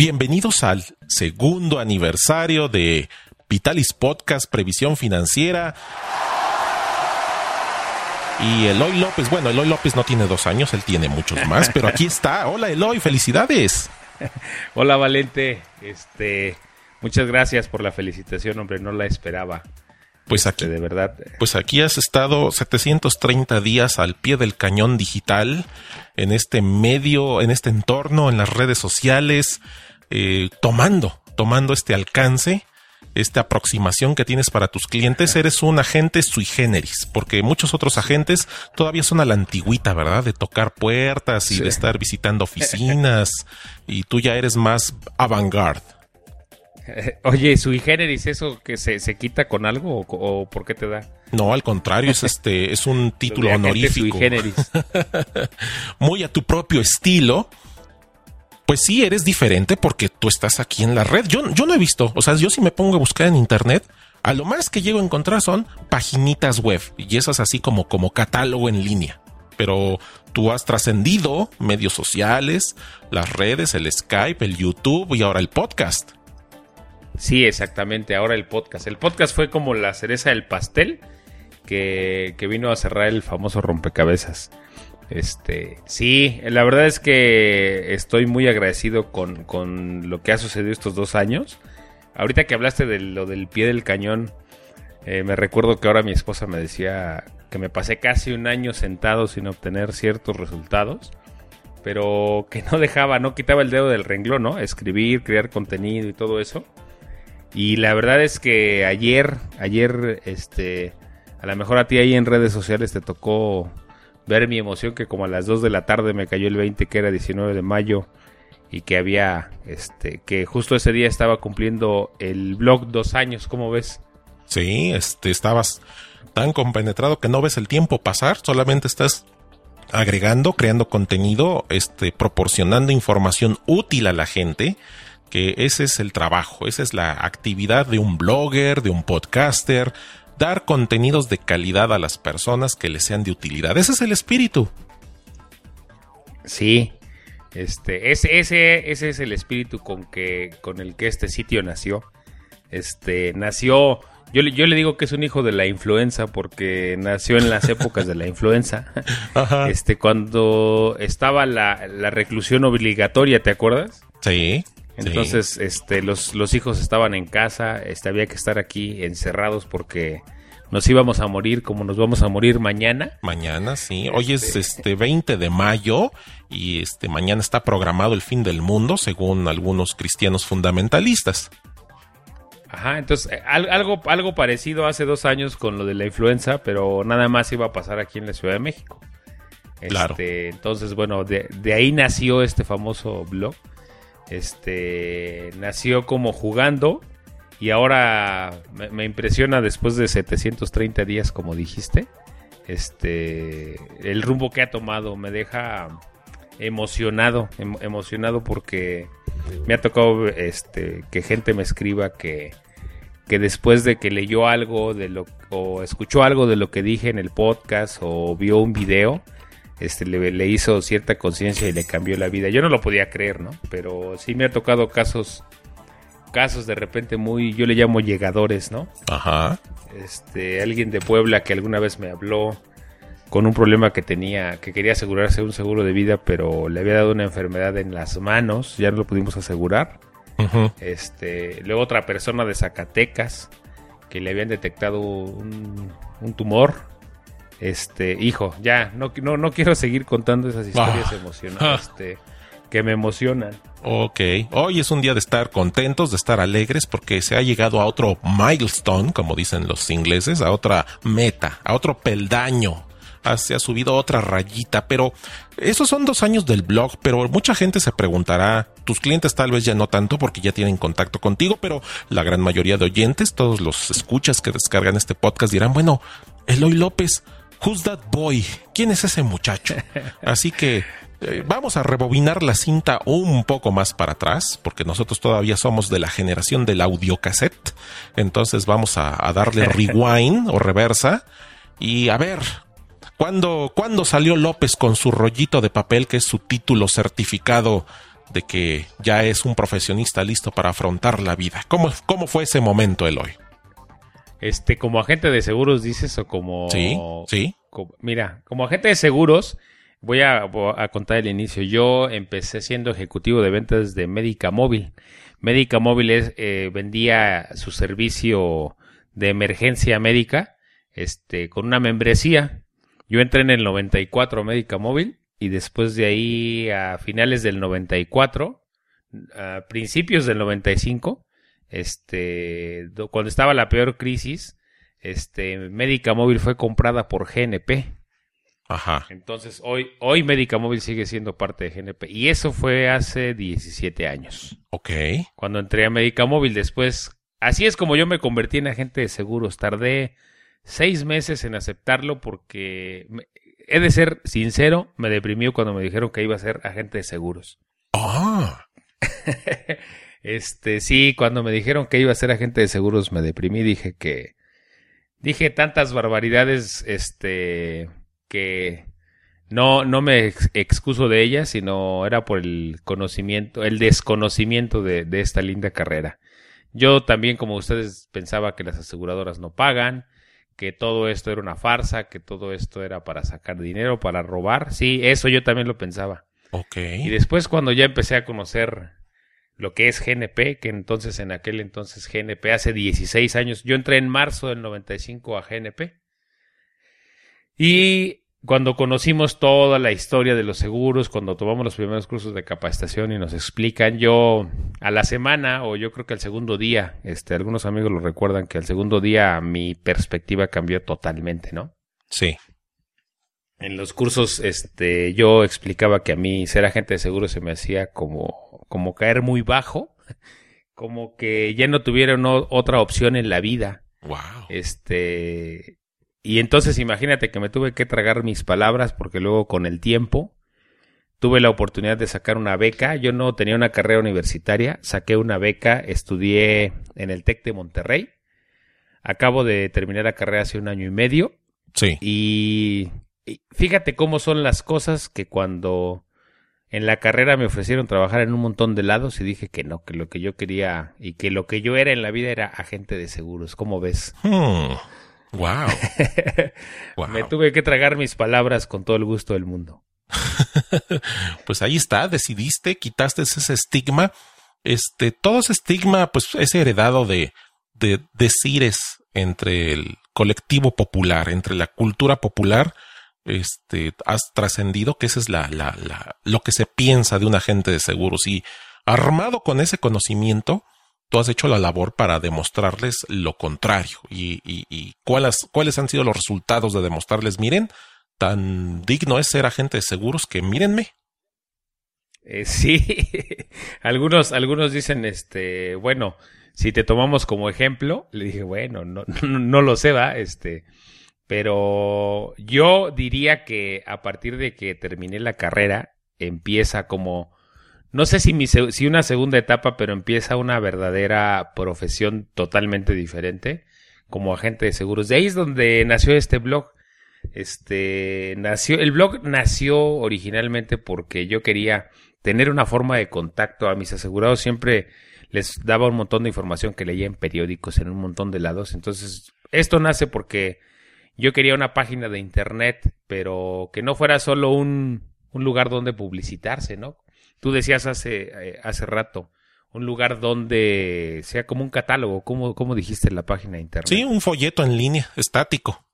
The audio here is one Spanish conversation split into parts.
Bienvenidos al segundo aniversario de Vitalis Podcast Previsión Financiera. Y Eloy López, bueno, Eloy López no tiene dos años, él tiene muchos más, pero aquí está. Hola Eloy, felicidades. Hola Valente, este, muchas gracias por la felicitación, hombre, no la esperaba. Pues Este, aquí, de verdad, pues aquí has estado 730 días al pie del cañón digital, en este medio, en este entorno, en las redes sociales, eh, tomando, tomando este alcance, esta aproximación que tienes para tus clientes. Eres un agente sui generis, porque muchos otros agentes todavía son a la antigüita, ¿verdad? De tocar puertas y Sí. de estar visitando oficinas, y tú ya eres más avant-garde. Oye, sui generis, ¿eso que se, se quita con algo o, o por qué te da? No, al contrario, es este, es un título honorífico. Sui generis. muy a tu propio estilo, pues sí eres diferente porque tú estás aquí en la red. Yo, yo no he visto, o sea, yo si me pongo a buscar en internet, a lo más que llego a encontrar son paginitas web y esas así como, como catálogo en línea. Pero tú has trascendido medios sociales, las redes, el Skype, el YouTube y ahora el podcast. Sí, exactamente, ahora el podcast. El podcast fue como la cereza del pastel que, que vino a cerrar el famoso rompecabezas. Este, sí, la verdad es que estoy muy agradecido con, con lo que ha sucedido estos dos años. Ahorita que hablaste de lo del pie del cañón, eh, me recuerdo que ahora mi esposa me decía que me pasé casi un año sentado sin obtener ciertos resultados, pero que no dejaba, no quitaba el dedo del renglón, ¿no? Escribir, crear contenido y todo eso. Y la verdad es que ayer, ayer, este, a lo mejor a ti ahí en redes sociales te tocó ver mi emoción que como a las 2 de la tarde me cayó el 20 que era 19 de mayo y que había, este, que justo ese día estaba cumpliendo el blog dos años, ¿cómo ves? Sí, este, estabas tan compenetrado que no ves el tiempo pasar, solamente estás agregando, creando contenido, este, proporcionando información útil a la gente, que ese es el trabajo, esa es la actividad de un blogger, de un podcaster, dar contenidos de calidad a las personas que les sean de utilidad. Ese es el espíritu. Sí, este, ese, ese, ese es el espíritu con que, con el que este sitio nació. Este, nació, yo, le- yo le digo que es un hijo de la influenza porque nació en las épocas de la influenza. Ajá. Este, cuando estaba la, la reclusión obligatoria, ¿te acuerdas? Sí. Entonces, este, los, los hijos estaban en casa, este, había que estar aquí encerrados porque nos íbamos a morir como nos vamos a morir mañana. Mañana, sí. Hoy es este 20 de mayo y este mañana está programado el fin del mundo según algunos cristianos fundamentalistas. Ajá, entonces eh, al- algo, algo parecido hace dos años con lo de la influenza, pero nada más iba a pasar aquí en la Ciudad de México. Claro. Este, entonces, bueno, de, de ahí nació este famoso blog. Este nació como jugando y ahora me, impresiona después de 730 días, como dijiste. Este, el rumbo que ha tomado me deja emocionado, em- emocionado porque me ha tocado este que gente me escriba que que después de que leyó algo de lo o escuchó algo de lo que dije en el podcast o vio un video este le, le hizo cierta conciencia y le cambió la vida yo no lo podía creer no pero sí me ha tocado casos casos de repente muy yo le llamo llegadores no Ajá. este alguien de Puebla que alguna vez me habló con un problema que tenía, que quería asegurarse un seguro de vida, pero le había dado una enfermedad en las manos, ya no lo pudimos asegurar. Ujú. Este, luego otra persona de Zacatecas que le habían detectado un, un tumor. Este, hijo, ya, no, no, no quiero seguir contando esas historias Ah. emocionantes. Este, que me emocionan. Ok, hoy es un día de estar contentos, de estar alegres, porque se ha llegado a otro milestone, como dicen los ingleses, a otra meta, a otro peldaño. Ah, se ha subido otra rayita, pero esos son dos años del blog, pero mucha gente se preguntará, tus clientes tal vez ya no tanto porque ya tienen contacto contigo, pero la gran mayoría de oyentes, todos los escuchas que descargan este podcast dirán, bueno, Eloy López, who's that boy? ¿Quién es ese muchacho? Así que eh, vamos a rebobinar la cinta un poco más para atrás, porque nosotros todavía somos de la generación del audiocassette. Entonces vamos a, darle rewind o reversa. Y a ver, ¿cuándo, ¿cuándo salió López con su rollito de papel, que es su título certificado de que ya es un profesionista listo para afrontar la vida? ¿Cómo, cómo fue ese momento, Eloy? Este, como agente de seguros dices o como... Sí, sí. como- mira, como agente de seguros, voy a, contar el inicio. Yo empecé siendo ejecutivo de ventas de Médica Móvil. Médica Móvil es, eh, vendía su servicio de emergencia médica este, con una membresía. Yo entré en el 94 a Médica Móvil y después de ahí a finales del 94, a principios del 95, este, do- cuando estaba la peor crisis, este, Médica Móvil fue comprada por GNP. Ajá. Entonces, hoy, hoy Médica Móvil sigue siendo parte de GNP. Y eso fue hace 17 años. Ok. Cuando entré a Médica Móvil, después, así es como yo me convertí en agente de seguros. Tardé seis meses en aceptarlo porque, me- he de ser sincero, me deprimió cuando me dijeron que iba a ser agente de seguros. Ah, Este, sí, cuando me dijeron que iba a ser agente de seguros me deprimí, dije que dije tantas barbaridades este que no no me ex- excuso de ellas, sino era por el conocimiento, el desconocimiento de, de esta linda carrera. Yo también, como ustedes, pensaba que las aseguradoras no pagan, que todo esto era una farsa, que todo esto era para sacar dinero, para robar. Sí, eso yo también lo pensaba. ok. Y después cuando ya empecé a conocer lo que es GNP, que entonces en aquel entonces GNP hace 16 años, yo entré en marzo del 95 a GNP. Y cuando conocimos toda la historia de los seguros, cuando tomamos los primeros cursos de capacitación y nos explican, yo a la semana o yo creo que al segundo día, este algunos amigos lo recuerdan que al segundo día mi perspectiva cambió totalmente, ¿no? Sí. En los cursos, este, yo explicaba que a mí ser agente de seguros se me hacía como, como caer muy bajo, como que ya no tuviera no- otra opción en la vida. Wow. Este, y entonces imagínate que me tuve que tragar mis palabras porque luego con el tiempo tuve la oportunidad de sacar una beca. Yo no tenía una carrera universitaria, saqué una beca, estudié en el TEC de Monterrey. Acabo de terminar la carrera hace un año y medio Sí. y, y fíjate cómo son las cosas que cuando en la carrera me ofrecieron trabajar en un montón de lados y dije que no, que lo que yo quería y que lo que yo era en la vida era agente de seguros. ¿Cómo ves? Hmm. Wow. Wow. Me tuve que tragar mis palabras con todo el gusto del mundo. pues ahí está, decidiste, quitaste ese estigma. Este, todo ese estigma, pues es heredado de, de decires entre el colectivo popular, entre la cultura popular. Este, has trascendido que esa es la, lo que se piensa de un agente de seguros. Y armado con ese conocimiento, tú has hecho la labor para demostrarles lo contrario. Y, y, y cuáles, cuáles han sido los resultados de demostrarles, miren, tan digno es ser agente de seguros que mírenme. Eh, sí, algunos, algunos dicen, este, bueno, si te tomamos como ejemplo, le dije, bueno, no, no, no lo sé, va, este, pero yo diría que a partir de que terminé la carrera, empieza como, no sé si, mi, si una segunda etapa, pero empieza una verdadera profesión totalmente diferente como agente de seguros. De ahí es donde nació este blog. Este nació, el blog nació originalmente porque yo quería tener una forma de contacto a mis asegurados. Siempre les daba un montón de información que leía en periódicos, en un montón de lados. Entonces, esto nace porque yo quería una página de internet, pero que no fuera solo un, un lugar donde publicitarse, ¿no? Tú decías hace, eh, hace rato, un lugar donde sea como un catálogo, como, como dijiste en la página de internet. Sí, un folleto en línea, estático.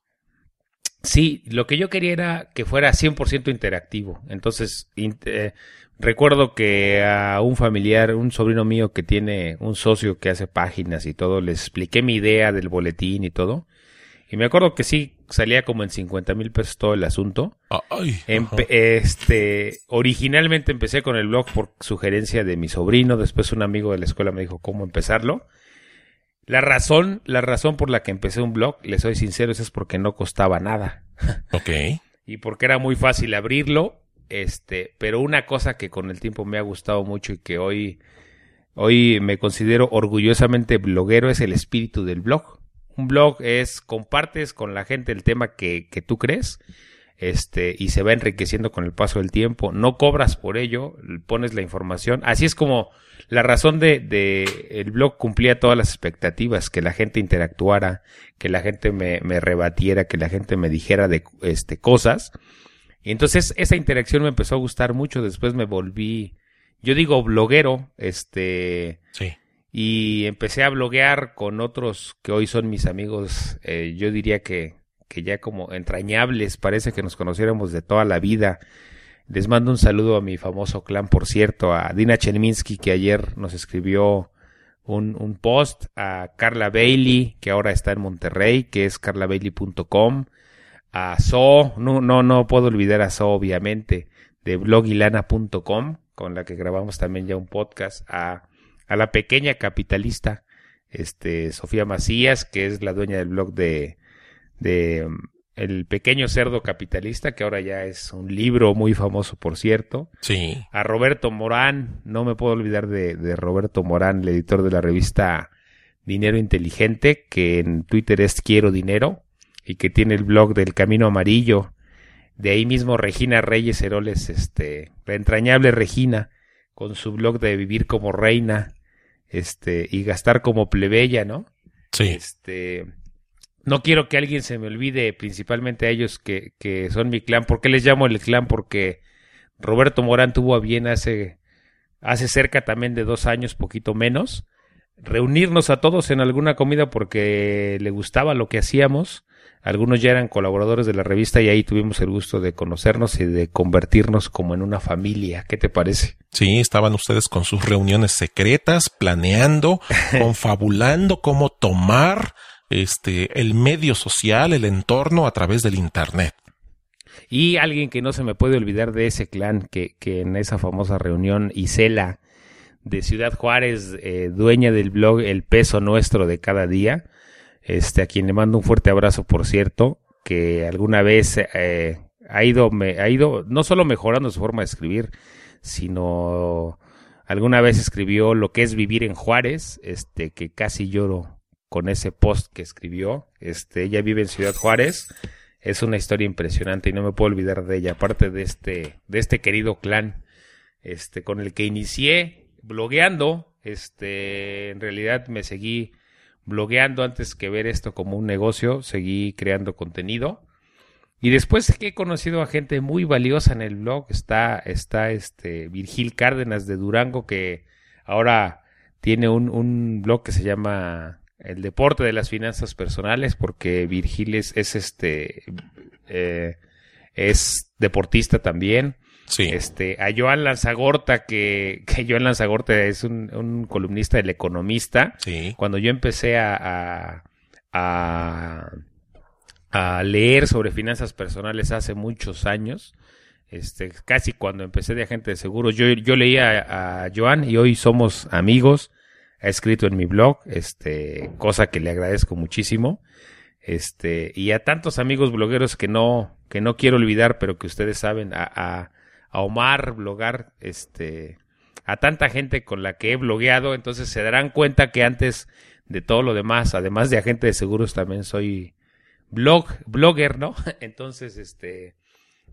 Sí, lo que yo quería era que fuera 100% interactivo. Entonces, eh, recuerdo que a un familiar, un sobrino mío que tiene un socio que hace páginas y todo, le expliqué mi idea del boletín y todo. Y me acuerdo que sí, salía como en 50 mil pesos todo el asunto. este, originalmente empecé con el blog por sugerencia de mi sobrino, después un amigo de la escuela me dijo cómo empezarlo. La razón, la razón por la que empecé un blog, le soy sincero, es porque no costaba nada. Ok. y porque era muy fácil abrirlo. Este, pero una cosa que con el tiempo me ha gustado mucho y que hoy, hoy me considero orgullosamente bloguero es el espíritu del blog. Un blog es compartes con la gente el tema que, que tú crees este, y se va enriqueciendo con el paso del tiempo. No cobras por ello, pones la información. Así es como la razón de, de el blog cumplía todas las expectativas, que la gente interactuara, que la gente me, me rebatiera, que la gente me dijera de este, cosas. Y entonces esa interacción me empezó a gustar mucho. Después me volví, yo digo bloguero, este. Sí. Y empecé a bloguear con otros que hoy son mis amigos. Eh, yo diría que que ya como entrañables, parece que nos conociéramos de toda la vida. Les mando un saludo a mi famoso clan, por cierto, a Dina Chelminsky, que ayer nos escribió un, un, post, a Carla Bailey, que ahora está en Monterrey, que es carlabailey.com, a So, no, no, no puedo olvidar a So, obviamente, de blogilana.com, con la que grabamos también ya un podcast, a, a la pequeña capitalista, este, Sofía Macías, que es la dueña del blog de de um, El pequeño cerdo capitalista, que ahora ya es un libro muy famoso, por cierto. Sí. A Roberto Morán, no me puedo olvidar de, de Roberto Morán, el editor de la revista Dinero Inteligente, que en Twitter es Quiero Dinero, y que tiene el blog del Camino Amarillo. De ahí mismo Regina Reyes Heroles, este, la entrañable Regina, con su blog de Vivir como Reina, este, y gastar como plebeya, ¿no? Sí. Este, no quiero que alguien se me olvide, principalmente a ellos que, que son mi clan. ¿Por qué les llamo el clan? Porque Roberto Morán tuvo a bien hace, hace cerca también de dos años, poquito menos, reunirnos a todos en alguna comida porque le gustaba lo que hacíamos. Algunos ya eran colaboradores de la revista y ahí tuvimos el gusto de conocernos y de convertirnos como en una familia. ¿Qué te parece? Sí, estaban ustedes con sus reuniones secretas, planeando, confabulando cómo tomar este, el medio social, el entorno a través del Internet. Y alguien que no se me puede olvidar de ese clan que, que en esa famosa reunión, Isela de Ciudad Juárez, eh, dueña del blog El Peso Nuestro de cada día, este, a quien le mando un fuerte abrazo, por cierto, que alguna vez eh, ha ido, me, ha ido no solo mejorando su forma de escribir, sino alguna vez escribió lo que es vivir en Juárez, este, que casi lloro con ese post que escribió. Este, ella vive en Ciudad Juárez. Es una historia impresionante y no me puedo olvidar de ella, aparte de este, de este querido clan, este, con el que inicié blogueando. Este, en realidad me seguí blogueando antes que ver esto como un negocio, seguí creando contenido. Y después que he conocido a gente muy valiosa en el blog, está, está este Virgil Cárdenas de Durango, que ahora tiene un, un blog que se llama el deporte de las finanzas personales, porque Virgil es, este eh, es deportista también. Sí. Este, a Joan Lanzagorta, que, que Joan Lanzagorta es un, columnista del Economista. Sí. Cuando yo empecé a, a, a, leer sobre finanzas personales hace muchos años, este, casi cuando empecé de agente de seguros, yo, yo leía a, a Joan y hoy somos amigos ha escrito en mi blog, este, cosa que le agradezco muchísimo. Este, y a tantos amigos blogueros que no, que no quiero olvidar, pero que ustedes saben, a, a, a Omar blogar, este, a tanta gente con la que he blogueado, entonces se darán cuenta que antes de todo lo demás, además de agente de seguros, también soy blog, blogger, ¿no? Entonces, este,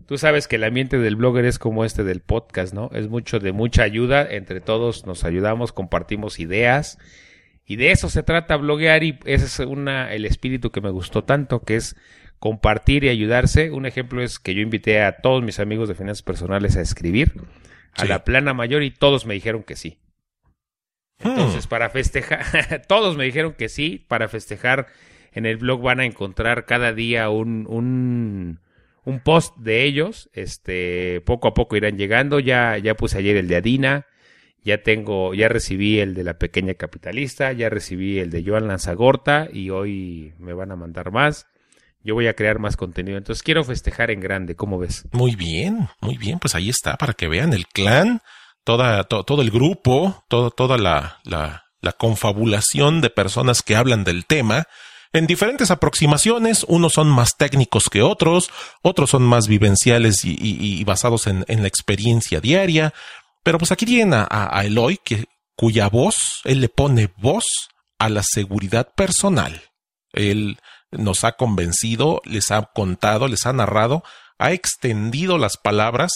Tú sabes que el ambiente del blogger es como este del podcast, ¿no? Es mucho de mucha ayuda, entre todos nos ayudamos, compartimos ideas y de eso se trata bloguear y ese es una, el espíritu que me gustó tanto, que es compartir y ayudarse. Un ejemplo es que yo invité a todos mis amigos de finanzas personales a escribir a la plana mayor y todos me dijeron que sí. Entonces, hmm. para festejar, todos me dijeron que sí, para festejar En el blog van a encontrar cada día un, un, un post de ellos. Este, poco a poco irán llegando. Ya, ya puse ayer el de Adina. Ya tengo, ya recibí el de la pequeña capitalista, ya recibí el de Joan Lanzagorta y hoy me van a mandar más. Yo voy a crear más contenido. Entonces quiero festejar en grande. ¿Cómo ves? Muy bien, muy bien. Pues ahí está para que vean el clan, toda, todo el grupo, todo, toda la, la, la confabulación de personas que hablan del tema en diferentes aproximaciones, unos son más técnicos que otros, otros son más vivenciales y, basados en, la experiencia diaria, pero pues aquí tienen a, Eloy, que, cuya voz, él le pone voz a la seguridad personal. Él nos ha convencido, les ha contado, les ha narrado, ha extendido las palabras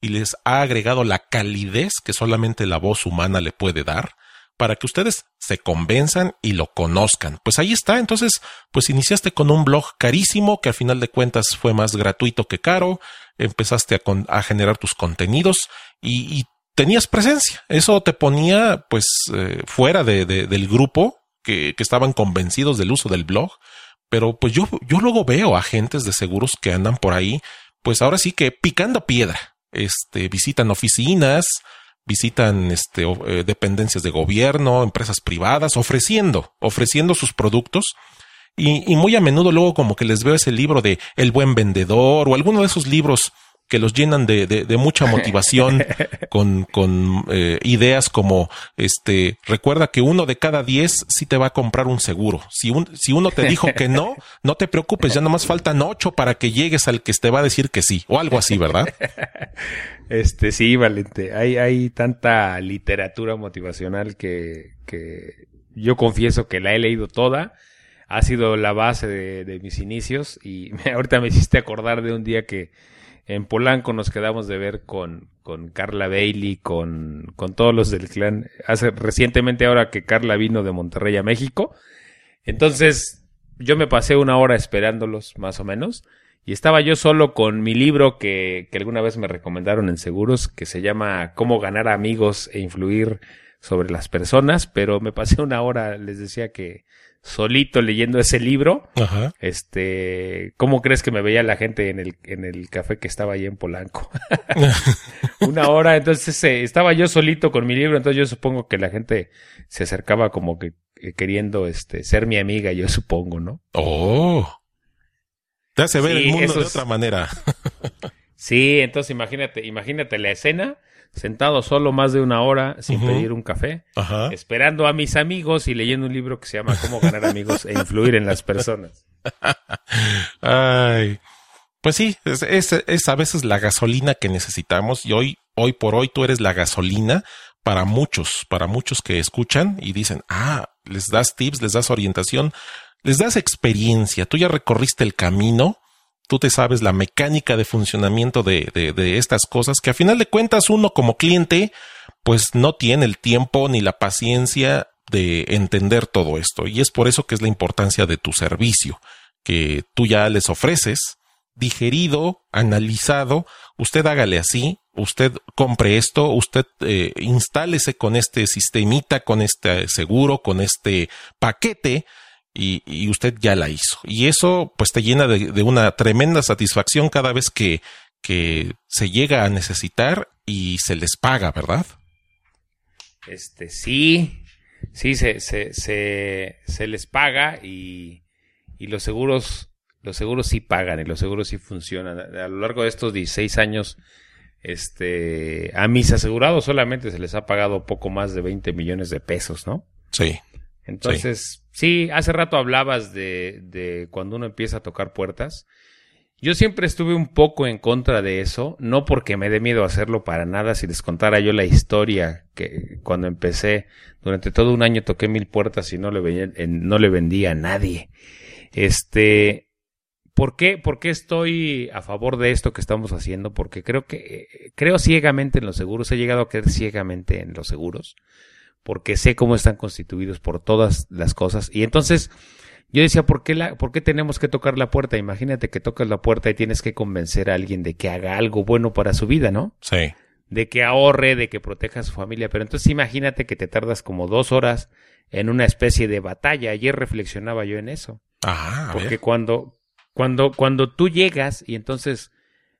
y les ha agregado la calidez que solamente la voz humana le puede dar para que ustedes se convenzan y lo conozcan. Pues ahí está, entonces, pues iniciaste con un blog carísimo que al final de cuentas fue más gratuito que caro, empezaste a, generar tus contenidos y, tenías presencia. Eso te ponía pues eh, fuera de, del grupo que, estaban convencidos del uso del blog. Pero pues yo, yo luego veo agentes de seguros que andan por ahí, pues ahora sí que picando piedra. Este, visitan oficinas, visitan este, eh, dependencias de gobierno, empresas privadas, ofreciendo, ofreciendo sus productos. Y, y, muy a menudo luego como que les veo ese libro de El buen vendedor o alguno de esos libros que los llenan de, de, mucha motivación con, con eh, ideas como este recuerda que uno de cada diez sí te va a comprar un seguro. Si, un, si uno te dijo que no, no te preocupes, ya nomás faltan ocho para que llegues al que te va a decir que sí, o algo así, ¿verdad? Este, sí, Valente. Hay, hay tanta literatura motivacional que, que yo confieso que la he leído toda. Ha sido la base de, de mis inicios y ahorita me hiciste acordar de un día que en Polanco nos quedamos de ver con, con Carla Bailey, con, con todos los del clan. Hace recientemente ahora que Carla vino de Monterrey a México. Entonces, yo me pasé una hora esperándolos, más o menos. Y estaba yo solo con mi libro que, que alguna vez me recomendaron en seguros, que se llama Cómo ganar amigos e influir sobre las personas, pero me pasé una hora, les decía que solito leyendo ese libro. Ajá. Este, ¿cómo crees que me veía la gente en el, en el café que estaba ahí en Polanco? Una hora, entonces eh, estaba yo solito con mi libro, entonces yo supongo que la gente se acercaba como que eh, queriendo este ser mi amiga, yo supongo, ¿no? Oh. Te hace ver el mundo de otra manera. sí, entonces imagínate, imagínate la escena sentado solo más de una hora sin pedir un café, esperando a mis amigos y leyendo un libro que se llama Cómo ganar amigos e influir en las personas. Ay, pues sí, es, es, a veces la gasolina que necesitamos y hoy, hoy por hoy tú eres la gasolina para muchos, para muchos que escuchan y dicen, ah, les das tips, les das orientación, les das experiencia, tú ya recorriste el camino tú te sabes la mecánica de funcionamiento de, de, estas cosas, que a final de cuentas uno como cliente, pues no tiene el tiempo ni la paciencia de entender todo esto. Y es por eso que es la importancia de tu servicio, que tú ya les ofreces, digerido, analizado, usted hágale así, usted compre esto, usted eh, instálese con este sistemita, con este seguro, con este paquete, y, usted ya la hizo. Y eso pues te llena de, una tremenda satisfacción cada vez que, que se llega a necesitar y se les paga, ¿verdad? Este, sí, sí, se, se, se, se les paga y, y los seguros, los seguros sí pagan y los seguros sí funcionan. A lo largo de estos 16 años, este, a mis asegurados solamente se les ha pagado poco más de 20 millones de pesos, ¿no? Sí. Entonces, sí, hace rato hablabas de, de cuando uno empieza a tocar puertas. Yo siempre estuve un poco en contra de eso, no porque me dé miedo hacerlo para nada, si les contara yo la historia que cuando empecé, durante todo un año toqué mil puertas y no le, vendía, no le vendía a nadie. Este, ¿por qué, ¿por qué estoy a favor de esto que estamos haciendo? Porque creo que, creo ciegamente en los seguros, he llegado a creer ciegamente en los seguros porque sé cómo están constituidos por todas las cosas. Y entonces yo decía, ¿por qué, la, ¿por qué tenemos que tocar la puerta? Imagínate que tocas la puerta y tienes que convencer a alguien de que haga algo bueno para su vida, ¿no? Sí. De que ahorre, de que proteja a su familia. Pero entonces imagínate que te tardas como dos horas en una especie de batalla. Ayer reflexionaba yo en eso. Ah, a Porque cuando, cuando, cuando tú llegas y entonces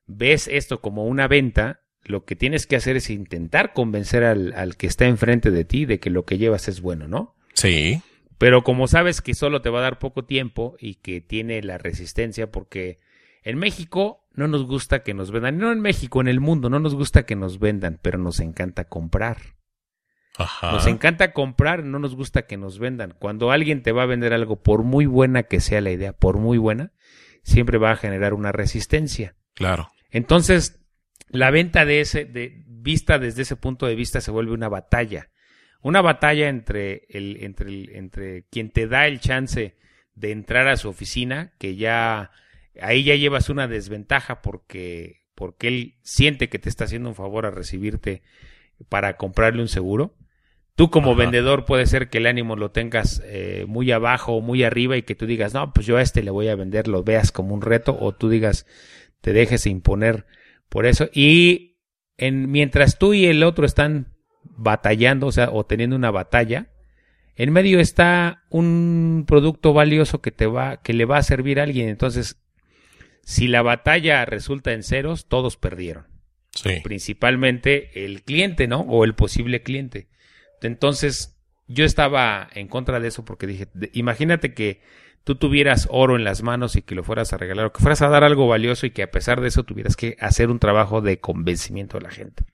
ves esto como una venta, lo que tienes que hacer es intentar convencer al, al que está enfrente de ti de que lo que llevas es bueno, ¿no? Sí, Pero como sabes que solo te va a dar poco tiempo y que tiene la resistencia, porque en México no nos gusta que nos vendan, no en México, en el mundo no nos gusta que nos vendan, pero nos encanta comprar. ajá. Nos encanta comprar, no nos gusta que nos vendan. Cuando alguien te va a vender algo, por muy buena que sea la idea, por muy buena, siempre va a generar una resistencia. Claro. Entonces, la venta de ese, de vista desde ese punto de vista se vuelve una batalla. Una batalla entre el, entre el, entre quien te da el chance de entrar a su oficina, que ya ahí ya llevas una desventaja porque, porque él siente que te está haciendo un favor a recibirte para comprarle un seguro. Tú como Ajá. vendedor puede ser que el ánimo lo tengas eh, muy abajo o muy arriba y que tú digas, no, pues yo a este le voy a vender, lo veas como un reto o tú digas, te dejes imponer por eso. Y en, mientras tú y el otro están batallando, o sea, o teniendo una batalla, en medio está un producto valioso que te va, que le va a servir a alguien. Entonces, si la batalla resulta en ceros, todos perdieron. Sí. Principalmente el cliente, ¿no? O el posible cliente. Entonces, yo estaba en contra de eso porque dije, imagínate que tú tuvieras oro en las manos y que lo fueras a regalar o que fueras a dar algo valioso y que a pesar de eso tuvieras que hacer un trabajo de convencimiento de la gente.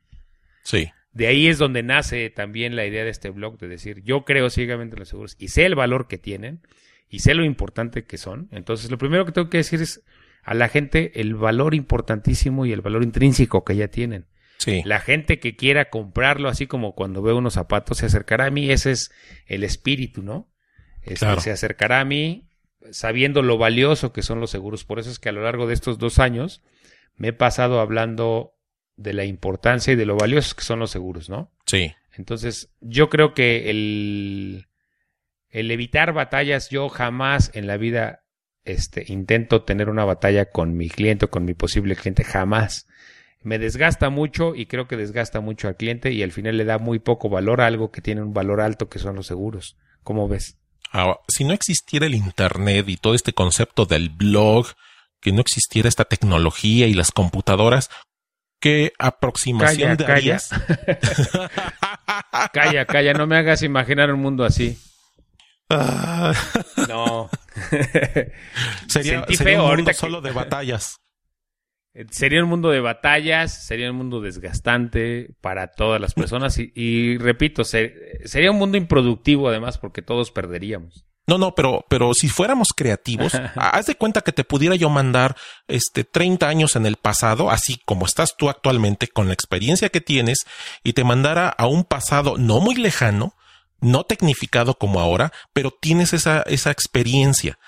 Sí. De ahí es donde nace también la idea de este blog de decir, yo creo ciegamente en los seguros y sé el valor que tienen y sé lo importante que son. Entonces, lo primero que tengo que decir es a la gente el valor importantísimo y el valor intrínseco que ya tienen. Sí. La gente que quiera comprarlo, así como cuando ve unos zapatos, se acercará a mí. Ese es el espíritu, ¿no? Este, Claro. Se acercará a mí sabiendo lo valioso que son los seguros. Por eso es que a lo largo de estos dos años me he pasado hablando de la importancia y de lo valiosos que son los seguros, ¿no? Sí. Entonces, yo creo que el, el evitar batallas, yo jamás en la vida este, intento tener una batalla con mi cliente o con mi posible cliente, jamás. Me desgasta mucho y creo que desgasta mucho al cliente y al final le da muy poco valor a algo que tiene un valor alto que son los seguros. ¿Cómo ves? Ahora, si no existiera el Internet y todo este concepto del blog, que no existiera esta tecnología y las computadoras, ¿qué aproximación Calla, calla. darías? Calla, calla, no me hagas imaginar un mundo así. Ah, No. sería sería un mundo que- solo de batallas. Sería un mundo de batallas, sería un mundo desgastante para todas las personas y, y repito, se- sería un mundo improductivo además porque todos perderíamos. No, no, pero, pero si fuéramos creativos, haz de cuenta que te pudiera yo mandar este 30 años en el pasado, así como estás tú actualmente, con la experiencia que tienes, y te mandara a un pasado no muy lejano, no tecnificado como ahora, pero tienes esa, esa experiencia.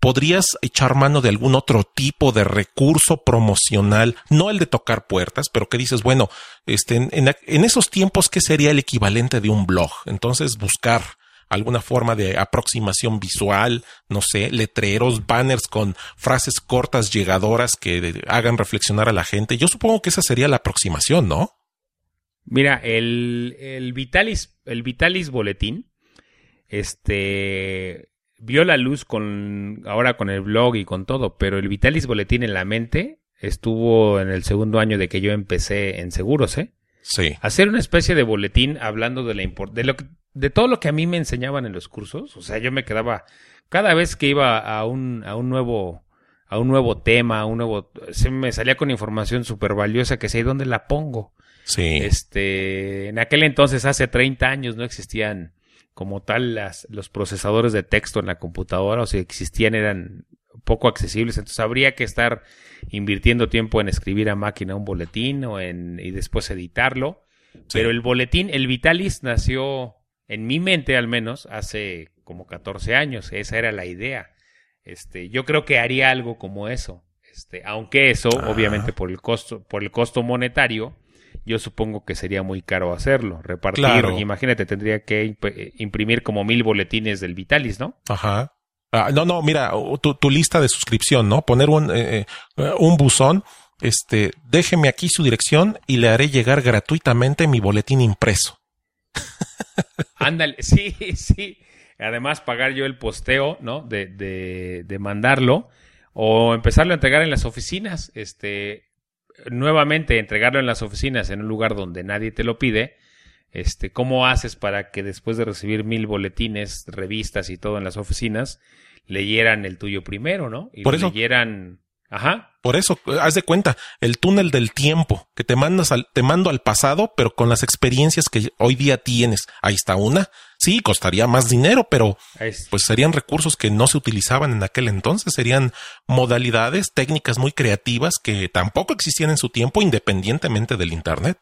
¿Podrías echar mano de algún otro tipo de recurso promocional? No el de tocar puertas, pero que dices, bueno, este, en, en- esos tiempos, ¿qué sería el equivalente de un blog? Entonces, buscar alguna forma de aproximación visual, no sé, letreros, banners con frases cortas, llegadoras que hagan reflexionar a la gente. Yo supongo que esa sería la aproximación, ¿no? Mira, el, el Vitalis, el Vitalis Boletín, este, vio la luz con, ahora con el blog y con todo, pero el Vitalis Boletín en la mente estuvo en el segundo año de que yo empecé en seguros, ¿eh? Sí. hacer una especie de boletín hablando de la import de lo que- de todo lo que a mí me enseñaban en los cursos, o sea, yo me quedaba cada vez que iba a un a un nuevo a un nuevo tema, a un nuevo se me salía con información súper valiosa que sé dónde la pongo. Sí. Este, en aquel entonces hace 30 años no existían como tal las los procesadores de texto en la computadora, o si existían eran poco accesibles, entonces habría que estar invirtiendo tiempo en escribir a máquina un boletín o en y después editarlo. Pero el boletín, el Vitalis nació en mi mente al menos hace como 14 años, esa era la idea. Este, yo creo que haría algo como eso. Este, aunque eso, Ah. obviamente por el costo por el costo monetario, yo supongo que sería muy caro hacerlo, repartir, Claro. imagínate, tendría que eh, imprimir como mil boletines del Vitalis, ¿no? Ajá. Ah, no, no, mira, tu, tu lista de suscripción, ¿no? Poner un, eh, eh, un buzón, este, déjeme aquí su dirección y le haré llegar gratuitamente mi boletín impreso. Ándale, sí, sí. Además, pagar yo el posteo, ¿no? De, de, de mandarlo o empezarlo a entregar en las oficinas. Este, nuevamente, entregarlo en las oficinas en un lugar donde nadie te lo pide. Este, ¿cómo haces para que después de recibir mil boletines, revistas y todo en las oficinas, leyeran el tuyo primero, ¿no? Y Por eso- leyeran, ajá, Por eso, haz de cuenta, el túnel del tiempo, que te mandas al, te mando al pasado, pero con las experiencias que hoy día tienes. Ahí está una. Sí, costaría más dinero, pero es- pues serían recursos que no se utilizaban en aquel entonces, serían modalidades, técnicas muy creativas que tampoco existían en su tiempo independientemente del Internet.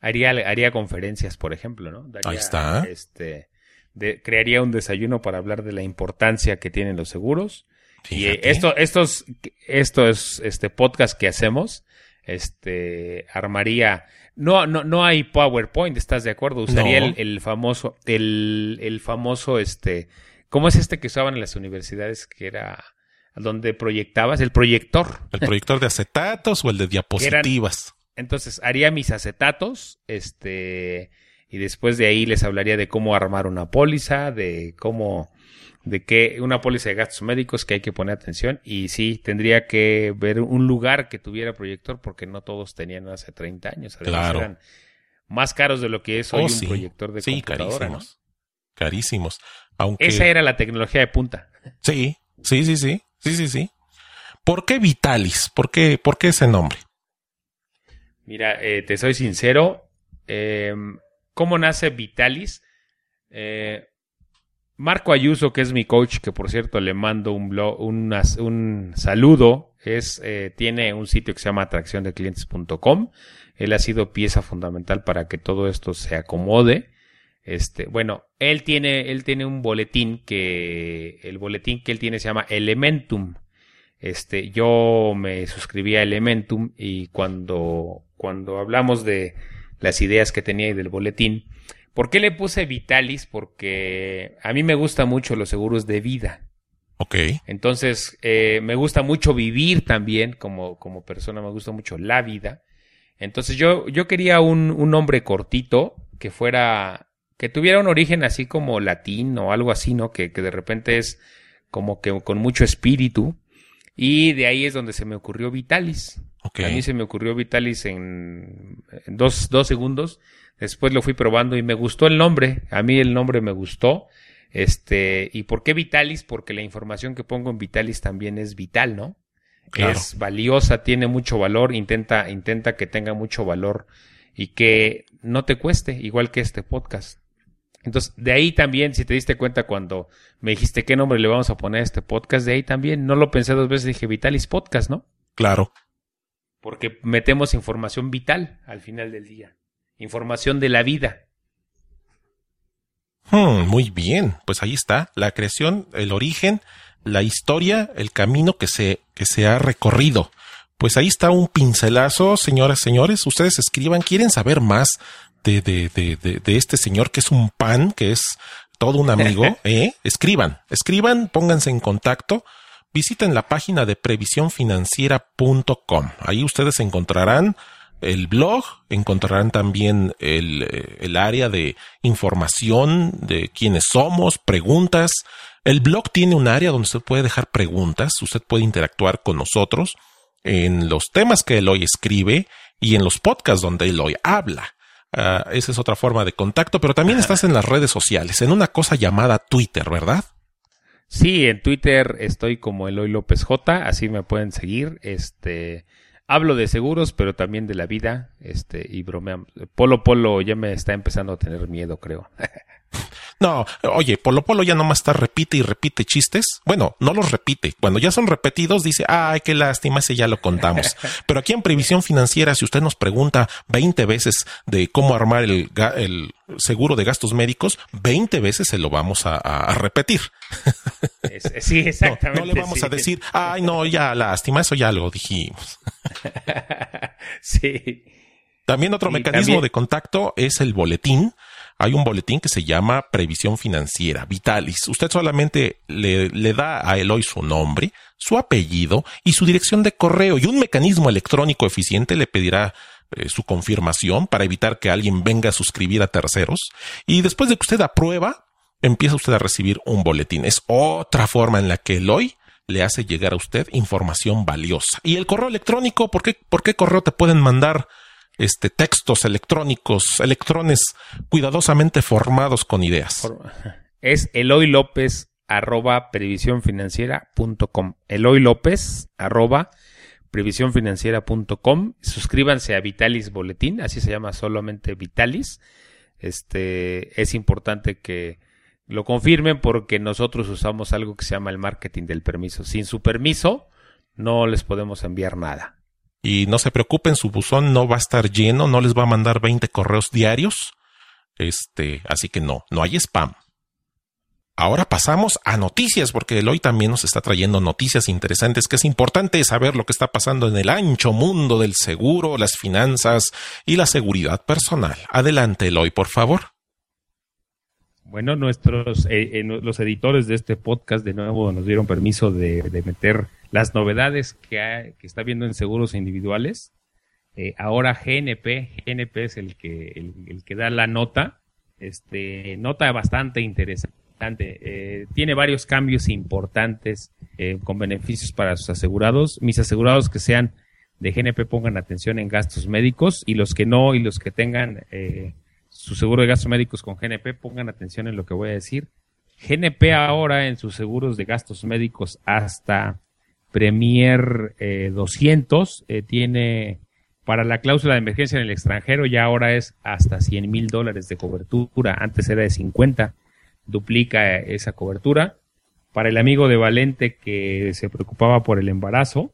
haría, haría conferencias, por ejemplo, ¿no? Daría, Ahí está. Este, de- crearía un desayuno para hablar de la importancia que tienen los seguros. Y esto, estos, estos, este podcast que hacemos, este, armaría, no, no, no hay PowerPoint, ¿estás de acuerdo? Usaría No. el, el famoso, el, el famoso, este, ¿cómo es este que usaban en las universidades que era donde proyectabas? El proyector. El proyector de acetatos o el de diapositivas. Entonces, haría mis acetatos, este, y después de ahí les hablaría de cómo armar una póliza, de cómo, de qué, una póliza de gastos médicos que hay que poner atención. Y sí, tendría que ver un lugar que tuviera proyector porque no todos tenían hace 30 años. Además, Claro. eran más caros de lo que es hoy Oh, un sí. proyector de Sí, computadora. ¿no? carísimos. Carísimos. Aunque. Esa era la tecnología de punta. Sí, sí, sí, sí. Sí, sí, sí. ¿Por qué Vitalis? ¿Por qué, por qué ese nombre? Mira, eh, te soy sincero. eh, ¿Cómo nace Vitalis? Eh, Marco Ayuso, que es mi coach, que por cierto le mando un, blog, un saludo, es, eh, tiene un sitio que se llama atracciondeclientes.com. Él ha sido pieza fundamental para que todo esto se acomode. Este, bueno, él tiene, él tiene un boletín que, el boletín que él tiene se llama Elementum. Este, yo me suscribí a Elementum y cuando, cuando hablamos de las ideas que tenía y del boletín, ¿por qué le puse Vitalis? Porque a mí me gustan mucho los seguros de vida. Ok. Entonces, eh, me gusta mucho vivir también como, como persona, me gusta mucho la vida. Entonces, yo, yo quería un, un nombre cortito que fuera, que tuviera un origen así como latín o algo así, ¿no? Que, que de repente es como que con mucho espíritu. Y de ahí es donde se me ocurrió Vitalis. Ok. A mí se me ocurrió Vitalis en, en dos, dos segundos. Después lo fui probando y me gustó el nombre. A mí el nombre me gustó. Este, ¿y por qué Vitalis? Porque la información que pongo en Vitalis también es vital, ¿no? Claro. Es valiosa, tiene mucho valor, intenta, intenta que tenga mucho valor y que no te cueste, igual que este podcast. Entonces, de ahí también, si te diste cuenta cuando me dijiste qué nombre le vamos a poner a este podcast, de ahí también, no lo pensé dos veces, dije Vitalis Podcast, ¿no? Claro. Porque metemos información vital al final del día. Información de la vida. Hmm, muy bien. Pues ahí está. La creación, el origen, la historia, el camino que se, que se ha recorrido. Pues ahí está un pincelazo, señoras, señores. Ustedes escriban, quieren saber más de, de, de, de, de este señor que es un pan, que es todo un amigo, ¿eh? Escriban, escriban, pónganse en contacto. Visiten la página de previsiónfinanciera.com. Ahí ustedes encontrarán el blog, encontrarán también el, eh, el, área de información de quiénes somos, preguntas. El blog tiene un área donde usted puede dejar preguntas, usted puede interactuar con nosotros en los temas que Eloy escribe y en los podcasts donde Eloy habla. Uh, esa es otra forma de contacto, pero también estás en las redes sociales, en una cosa llamada Twitter, ¿verdad? Sí, en Twitter estoy como Eloy López J, así me pueden seguir. Este, hablo de seguros, pero también de la vida, este, y bromeamos. Polo Polo ya me está empezando a tener miedo, creo. No, oye, Polo Polo ya nomás está repite y repite chistes. Bueno, no los repite. Cuando ya son repetidos, dice, ay, qué lástima, ese ya lo contamos. Pero aquí en Previsión Financiera, si usted nos pregunta 20 veces de cómo armar el, el seguro de gastos médicos, 20 veces se lo vamos a, a repetir. Sí, exactamente. No, no le vamos sí. a decir, ay, no, ya lástima, eso ya lo dijimos. sí. También otro mecanismo también. de contacto es el boletín. Hay un boletín que se llama Previsión Financiera, Vitalis. Usted solamente le, le da a Eloy su nombre, su apellido y su dirección de correo y un mecanismo electrónico eficiente le pedirá eh, su confirmación para evitar que alguien venga a suscribir a terceros. Y después de que usted aprueba, empieza usted a recibir un boletín. Es otra forma en la que Eloy le hace llegar a usted información valiosa. Y el correo electrónico, ¿por qué, por qué correo te pueden mandar este, textos electrónicos, electrones cuidadosamente formados con ideas? Es Eloy López arroba previsiónfinanciera.com. Eloy López arroba previsiónfinanciera.com. Suscríbanse a Vitalis Boletín, así se llama solamente Vitalis. Este es importante que lo confirmen porque nosotros usamos algo que se llama el marketing del permiso. Sin su permiso no les podemos enviar nada. Y no se preocupen, su buzón no va a estar lleno, no les va a mandar 20 correos diarios. Este, así que no, no hay spam. Ahora pasamos a noticias, porque Eloy también nos está trayendo noticias interesantes, que es importante saber lo que está pasando en el ancho mundo del seguro, las finanzas y la seguridad personal. Adelante, Eloy, por favor. Bueno, nuestros eh, eh, los editores de este podcast de nuevo nos dieron permiso de, meter las novedades que, está viendo en seguros individuales. Eh, ahora GNP, GNP es el que, el que da la nota, este, nota bastante interesante eh, tiene varios cambios importantes eh, con beneficios para sus asegurados. Mis asegurados que sean de GNP pongan atención en gastos médicos y los que no y los que tengan eh, su seguro de gastos médicos con GNP pongan atención en lo que voy a decir. GNP ahora en sus seguros de gastos médicos hasta Premier 200 tiene para la cláusula de emergencia en el extranjero ya ahora es hasta 100 mil dólares de cobertura, antes era de 50 duplica esa cobertura. Para el amigo de Valente que se preocupaba por el embarazo,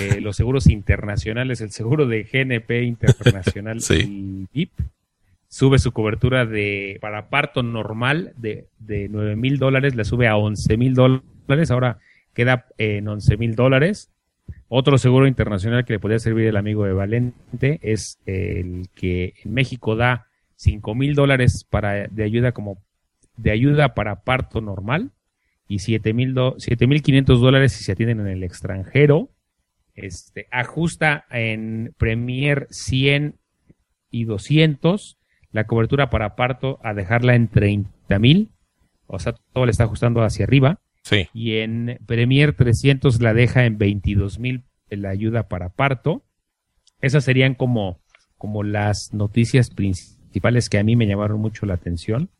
eh, los seguros internacionales, el seguro de GNP Internacional y VIP, sube su cobertura de para parto normal de, de 9 mil dólares, la sube a 11 mil dólares, ahora queda en 11 mil dólares. Otro seguro internacional que le podría servir el amigo de Valente es el que en México da 5 mil dólares para de ayuda como de ayuda para parto normal y 7.500 dólares si se atienden en el extranjero. Este, ajusta en Premier 100 y 200 la cobertura para parto a dejarla en 30.000. O sea, todo le está ajustando hacia arriba. Y en Premier 300 la deja en 22.000 la ayuda para parto. Esas serían como, como las noticias principales que a mí me llamaron mucho la atención.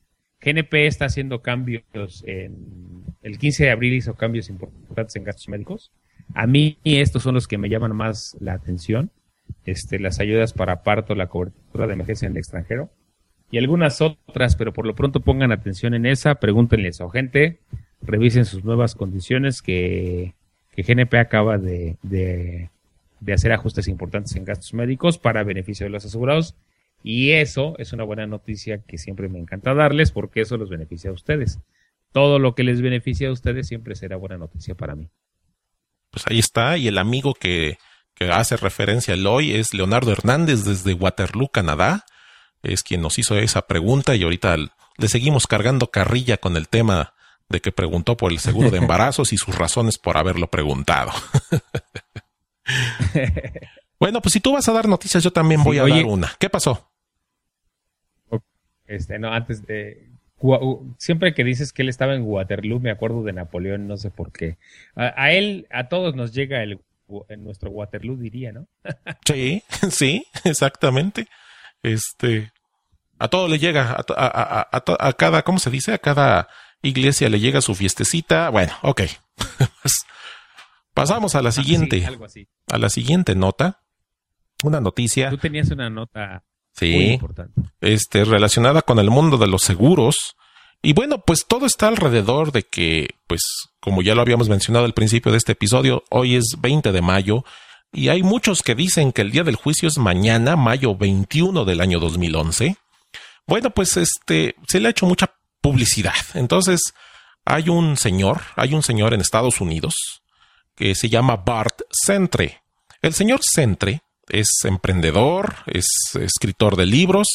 GNP está haciendo cambios en el 15 de abril hizo cambios importantes en gastos médicos. A mí estos son los que me llaman más la atención. Este, las ayudas para parto, la cobertura de emergencia en el extranjero y algunas otras, pero por lo pronto pongan atención en esa, pregúntenle a su agente, revisen sus nuevas condiciones que, que GNP acaba de, de, de hacer ajustes importantes en gastos médicos para beneficio de los asegurados y eso es una buena noticia que siempre me encanta darles porque eso los beneficia a ustedes. Todo lo que les beneficia a ustedes siempre será buena noticia para mí. Pues ahí está. Y el amigo que, que hace referencia al hoy es Leonardo Hernández desde Waterloo, Canadá. Es quien nos hizo esa pregunta y ahorita le seguimos cargando carrilla con el tema de que preguntó por el seguro de embarazos y sus razones por haberlo preguntado. bueno, pues si tú vas a dar noticias, yo también voy a dar una. ¿Qué pasó? Este, no, antes de. Siempre que dices que él estaba en Waterloo, me acuerdo de Napoleón, no sé por qué. A, él, a todos nos llega el, en nuestro Waterloo, diría, ¿no? sí, sí, exactamente. Este, a todo le llega, a, a, a, cada, ¿cómo se dice? A cada iglesia le llega su fiestecita. Bueno, ok. Pasamos a la siguiente. algo así. A la siguiente nota. Una noticia. Tú tenías una nota Sí. Este, relacionada con el mundo de los seguros. Y bueno, pues todo está alrededor de que, pues, como ya lo habíamos mencionado al principio de este episodio, hoy es 20 de mayo y hay muchos que dicen que el día del juicio es mañana, mayo 21 del año 2011. Bueno, pues este, se le ha hecho mucha publicidad. Entonces, hay un señor, hay un señor en Estados Unidos que se llama Bart Centre. El señor Centre es emprendedor, es escritor de libros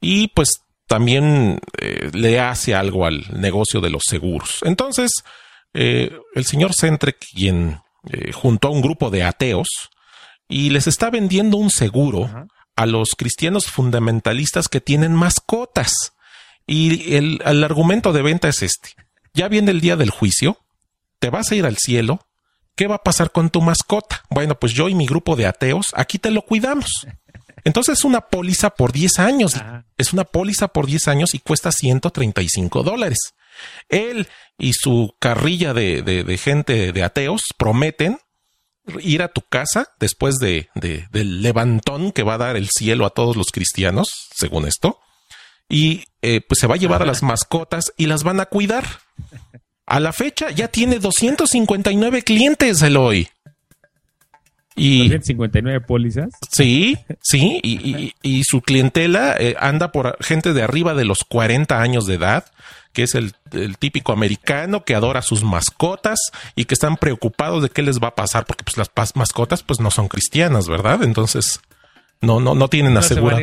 y pues también eh, le hace algo al negocio de los seguros. Entonces, eh, el señor Centre, quien eh, juntó a un grupo de ateos y les está vendiendo un seguro a los cristianos fundamentalistas que tienen mascotas. Y el, el argumento de venta es este. Ya viene el día del juicio, te vas a ir al cielo, ¿qué va a pasar con tu mascota? Bueno, pues yo y mi grupo de ateos, aquí te lo cuidamos. Entonces es una póliza por 10 años. Es una póliza por 10 años y cuesta 135 dólares. Él y su carrilla de, de, gente de ateos prometen ir a tu casa después de, del levantón que va a dar el cielo a todos los cristianos, según esto, y eh, pues se va a llevar a las mascotas y las van a cuidar. A la fecha ya tiene 259 clientes, Eloy. Y, 259 pólizas. Sí, sí, y, y, su clientela eh, anda por gente de arriba de los 40 años de edad, que es el, típico americano que adora sus mascotas y que están preocupados de qué les va a pasar, porque pues las mascotas pues no son cristianas, ¿verdad? Entonces, no, no, no tienen asegurado.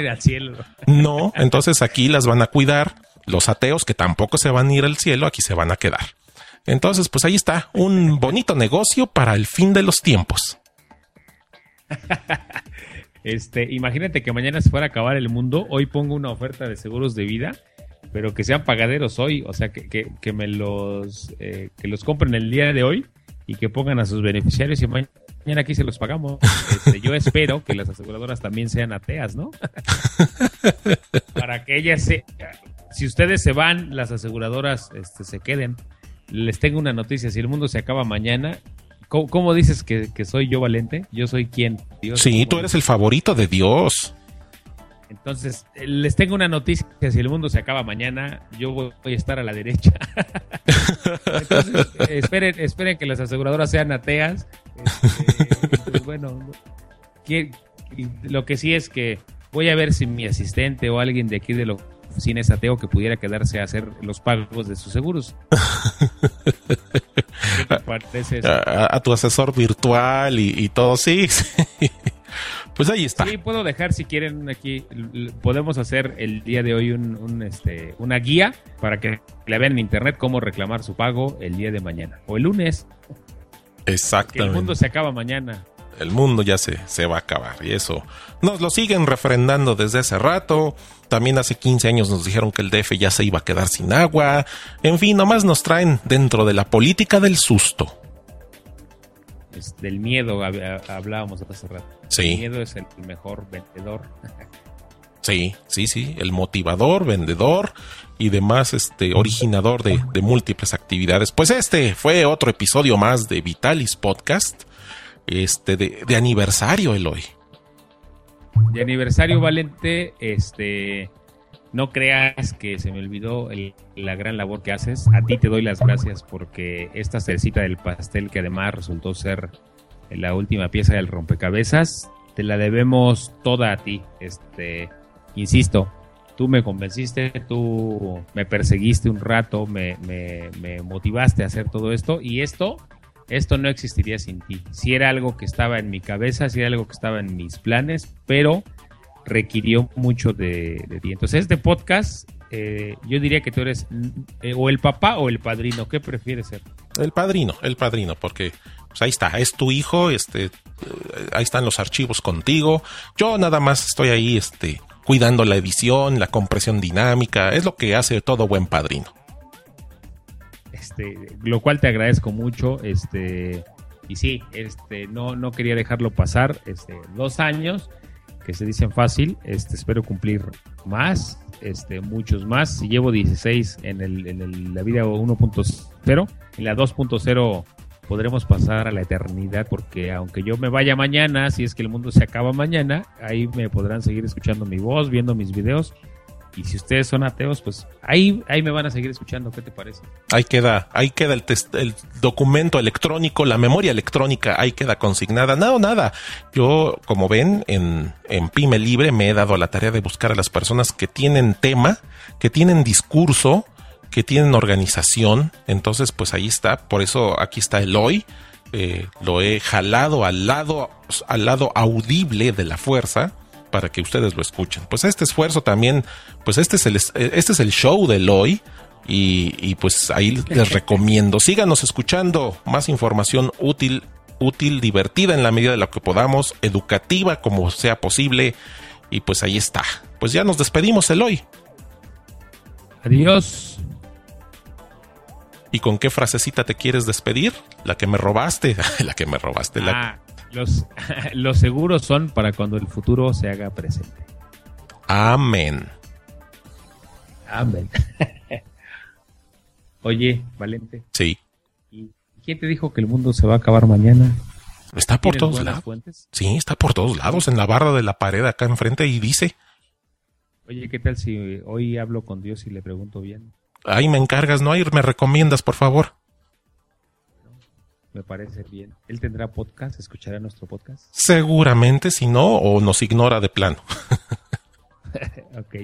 No, entonces aquí las van a cuidar. Los ateos que tampoco se van a ir al cielo, aquí se van a quedar. Entonces, pues ahí está, un bonito negocio para el fin de los tiempos. Este, imagínate que mañana se fuera a acabar el mundo, hoy pongo una oferta de seguros de vida pero que sean pagaderos hoy, o sea, que, que, me los, eh, que los compren el día de hoy y que pongan a sus beneficiarios y mañana aquí se los pagamos. Este, yo espero que las aseguradoras también sean ateas, ¿no? Para que ellas se... Si ustedes se van, las aseguradoras este, se queden. Les tengo una noticia, si el mundo se acaba mañana, ¿cómo, dices que, que, soy yo valente? Yo soy quien. Dios, sí, tú eres el favorito de Dios. Entonces, eh, les tengo una noticia, si el mundo se acaba mañana, yo voy, a estar a la derecha. Entonces, esperen, esperen que las aseguradoras sean ateas. Este, pues, bueno, lo que sí es que voy a ver si mi asistente o alguien de aquí de la oficina es ateo que pudiera quedarse a hacer los pagos de sus seguros. a, tu asesor virtual y, y todo, sí. Pues ahí está. Sí, puedo dejar si quieren aquí. Podemos hacer el día de hoy un, este, una guía para que le vean en internet cómo reclamar su pago el día de mañana o el lunes. Exactamente. el mundo se acaba mañana. El mundo ya se, se va a acabar y eso nos lo siguen refrendando desde hace rato. También hace 15 años nos dijeron que el DF ya se iba a quedar sin agua. En fin, nomás nos traen dentro de la política del susto del miedo hablábamos hace rato. Sí. El miedo es el mejor vendedor. Sí, sí, sí, el motivador, vendedor y demás, este, originador de, múltiples actividades. Pues este fue otro episodio más de Vitalis Podcast, este, de, de aniversario, Eloy. De aniversario, Valente, este, no creas que se me olvidó la gran labor que haces. A ti te doy las gracias porque esta cercita del pastel, que además resultó ser la última pieza del rompecabezas, te la debemos toda a ti. Este, insisto, tú me convenciste, tú me perseguiste un rato, me, motivaste a hacer todo esto y esto, esto no existiría sin ti. Si era algo que estaba en mi cabeza, si era algo que estaba en mis planes, pero requirió mucho de, ti. Entonces, este podcast, eh, yo diría que tú eres eh, o el papá o el padrino. ¿Qué prefieres ser? El padrino, el padrino, porque pues ahí está, es tu hijo, este, ahí están los archivos contigo. Yo nada más estoy ahí, este, cuidando la edición, la compresión dinámica, es lo que hace todo buen padrino. Este, lo cual te agradezco mucho, este, y sí, este, no, no quería dejarlo pasar, este, dos años que se dicen fácil. Este, espero cumplir más, este, muchos más. Si llevo 16 en, el, en la vida 1.0, en la 2.0 podremos pasar a la eternidad porque aunque yo me vaya mañana, si es que el mundo se acaba mañana, ahí me podrán seguir escuchando mi voz, viendo mis videos y si ustedes son ateos, pues ahí, ahí me van a seguir escuchando. ¿Qué te parece? Ahí queda, ahí queda el, el documento electrónico, la memoria electrónica, ahí queda consignada. Nada, nada. Yo, como ven, en, en Pyme Libre me he dado la tarea de buscar a las personas que tienen tema, que tienen discurso, que tienen organización. Entonces, pues ahí está. Por eso aquí está el hoy. Eh, lo he jalado al lado, al lado audible de la fuerza para que ustedes lo escuchen. Pues este esfuerzo también, pues este es el, este es el show de hoy. Y, y pues ahí les recomiendo. Síganos escuchando más información útil, útil, divertida en la medida de lo que podamos, educativa como sea posible. Y pues ahí está. Pues ya nos despedimos, Eloy. Adiós. ¿Y con qué frasecita te quieres despedir? La que me robaste. la que me robaste. La... Ah, los, los seguros son para cuando el futuro se haga presente. Amén. Amén. Oye, Valente. Sí. ¿Y quién te dijo que el mundo se va a acabar mañana? Está por todos lados. Fuentes? Sí, está por todos lados, en la barra de la pared acá enfrente y dice. Oye, ¿qué tal si hoy hablo con Dios y le pregunto bien? ahí me encargas, ¿no? Ahí me recomiendas, por favor. Me parece bien. ¿Él tendrá podcast? ¿Escuchará nuestro podcast? Seguramente, si no, o nos ignora de plano. ok.